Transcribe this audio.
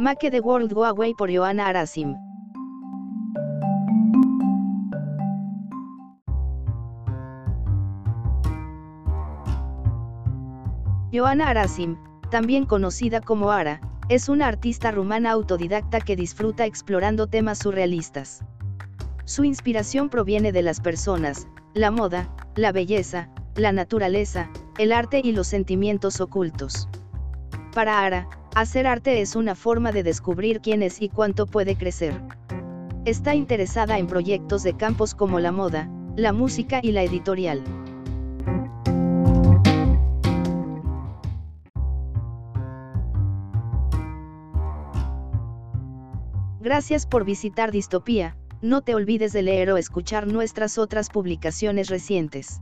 Make the World Go Away por Johanna Arasim. Johanna Arasim, también conocida como Ara, es una artista rumana autodidacta que disfruta explorando temas surrealistas. Su inspiración proviene de las personas, la moda, la belleza, la naturaleza, el arte y los sentimientos ocultos. Para Ara, hacer arte es una forma de descubrir quién es y cuánto puede crecer. Está interesada en proyectos de campos como la moda, la música y la editorial. Gracias por visitar Distopía, no te olvides de leer o escuchar nuestras otras publicaciones recientes.